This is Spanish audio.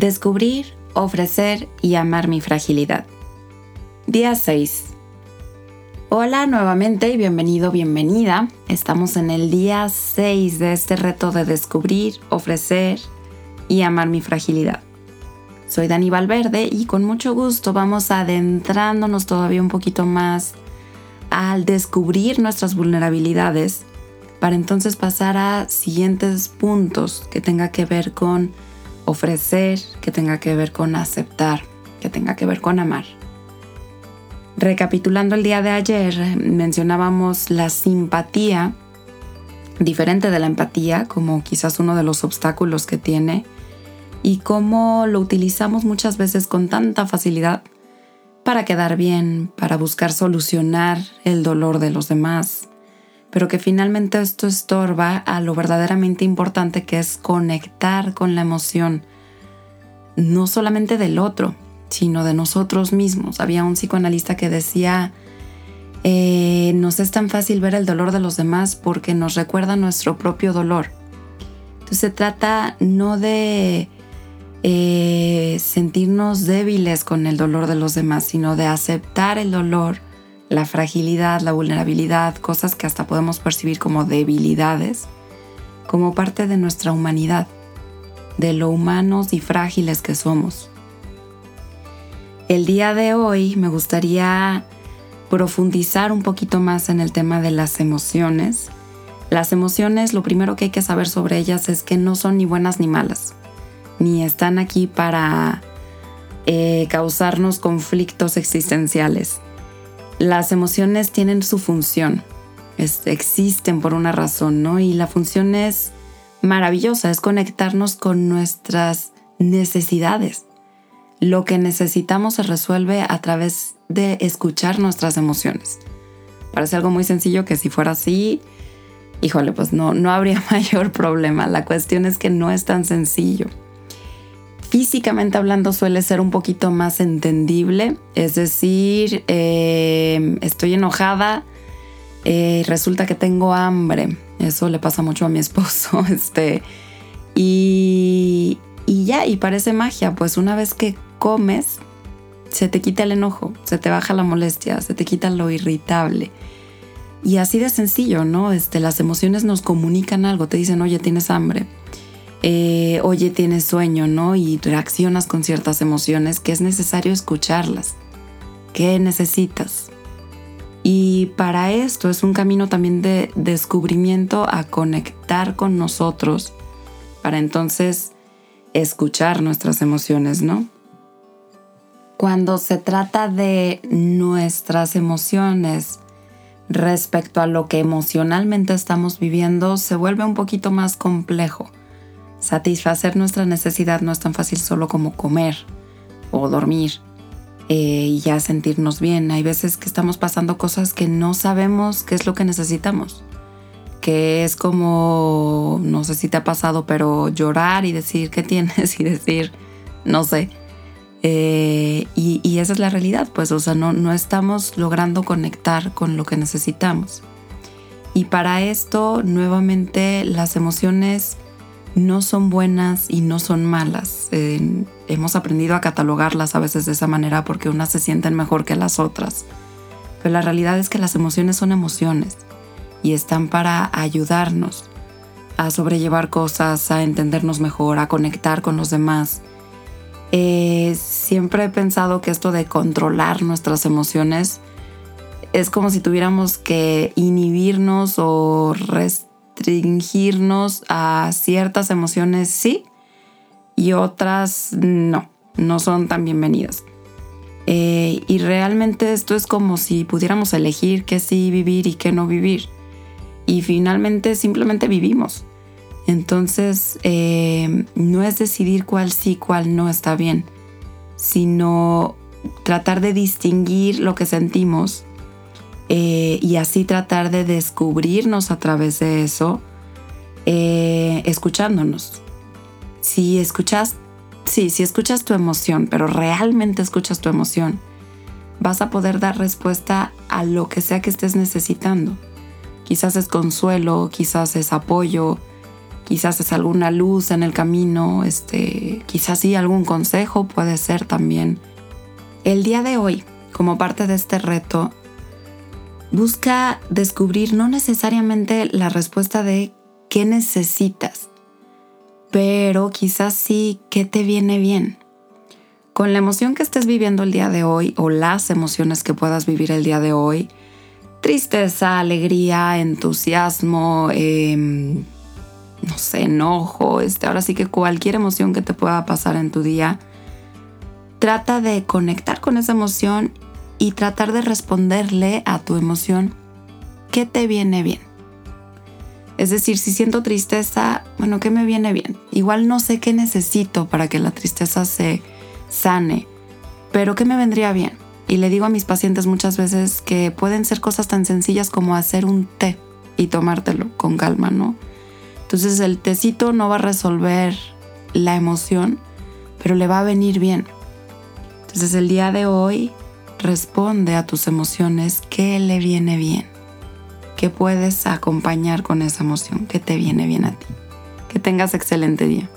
Descubrir, ofrecer y amar mi fragilidad. Día 6. Hola nuevamente y bienvenido, bienvenida. Estamos en el día 6 de este reto de descubrir, ofrecer y amar mi fragilidad. Soy Dani Valverde y con mucho gusto vamos adentrándonos todavía un poquito más al descubrir nuestras vulnerabilidades para entonces pasar a siguientes puntos que tenga que ver con ofrecer, que tenga que ver con aceptar, que tenga que ver con amar. Recapitulando el día de ayer, mencionábamos la simpatía, diferente de la empatía, como quizás uno de los obstáculos que tiene, y cómo lo utilizamos muchas veces con tanta facilidad para quedar bien, para buscar solucionar el dolor de los demás, pero que finalmente esto estorba a lo verdaderamente importante que es conectar con la emoción, no solamente del otro, sino de nosotros mismos. Había un psicoanalista que decía, eh, nos es tan fácil ver el dolor de los demás porque nos recuerda nuestro propio dolor. Entonces se trata no de eh, sentirnos débiles con el dolor de los demás, sino de aceptar el dolor, la fragilidad, la vulnerabilidad, cosas que hasta podemos percibir como debilidades, como parte de nuestra humanidad, de lo humanos y frágiles que somos. El día de hoy me gustaría profundizar un poquito más en el tema de las emociones. Las emociones, lo primero que hay que saber sobre ellas es que no son ni buenas ni malas ni están aquí para eh, causarnos conflictos existenciales. Las emociones tienen su función, existen por una razón, ¿no? Y la función es maravillosa, es conectarnos con nuestras necesidades. Lo que necesitamos se resuelve a través de escuchar nuestras emociones. Parece algo muy sencillo que si fuera así, híjole, pues no, no habría mayor problema. La cuestión es que no es tan sencillo físicamente hablando suele ser un poquito más entendible. Es decir, eh, estoy enojada eh, resulta que tengo hambre. Eso le pasa mucho a mi esposo. Este, y, y ya, y parece magia. Pues una vez que comes, se te quita el enojo, se te baja la molestia, se te quita lo irritable. Y así de sencillo, ¿no? Este, las emociones nos comunican algo, te dicen, oye, tienes hambre eh, oye, tienes sueño, ¿no? Y reaccionas con ciertas emociones que es necesario escucharlas. ¿Qué necesitas? Y para esto es un camino también de descubrimiento a conectar con nosotros para entonces escuchar nuestras emociones, ¿no? Cuando se trata de nuestras emociones respecto a lo que emocionalmente estamos viviendo, se vuelve un poquito más complejo Satisfacer nuestra necesidad no es tan fácil solo como comer o dormir eh, y ya sentirnos bien. Hay veces que estamos pasando cosas que no sabemos qué es lo que necesitamos. Que es como, no sé si te ha pasado, pero llorar y decir qué tienes y decir, no sé. Eh, y, y, esa es la realidad, pues, o sea, no, no estamos logrando conectar con lo que necesitamos. Y para esto, nuevamente, las emociones no son buenas y no son malas. hemos aprendido a catalogarlas a veces de esa manera porque unas se sienten mejor que las otras. Pero la realidad es que las emociones son emociones y están para ayudarnos a sobrellevar cosas, a entendernos mejor, a conectar con los demás. Eh, siempre he pensado que esto de controlar nuestras emociones es como si tuviéramos que inhibirnos o restringirnos a ciertas emociones sí y otras no, no son tan bienvenidas. Eh, y realmente esto es como si pudiéramos elegir qué sí vivir y qué no vivir. Y finalmente simplemente vivimos. Entonces eh, no es decidir cuál sí, cuál no está bien, sino tratar de distinguir lo que sentimos eh, y así tratar de descubrirnos a través de eso, eh, escuchándonos. Si escuchas, sí, si escuchas tu emoción, pero realmente escuchas tu emoción, vas a poder dar respuesta a lo que sea que estés necesitando. Quizás es consuelo, quizás es apoyo, quizás es alguna luz en el camino, este, quizás sí algún consejo puede ser también. El día de hoy, como parte de este reto, busca descubrir no necesariamente la respuesta de qué necesitas, pero quizás sí qué te viene bien. Con la emoción que estés viviendo el día de hoy o las emociones que puedas vivir el día de hoy, tristeza, alegría, entusiasmo, eh, no sé, enojo, este, ahora sí que cualquier emoción que te pueda pasar en tu día, trata de conectar con esa emoción y tratar de responderle a tu emoción qué te viene bien. Es decir, si siento tristeza, bueno, ¿qué me viene bien? Igual no sé qué necesito para que la tristeza se sane, pero ¿qué me vendría bien? Y le digo a mis pacientes muchas veces que pueden ser cosas tan sencillas como hacer un té y tomártelo con calma, ¿no? Entonces el tecito no va a resolver la emoción, pero le va a venir bien. Entonces el día de hoy responde a tus emociones qué le viene bien, qué puedes acompañar con esa emoción, qué te viene bien a ti. Que tengas excelente día.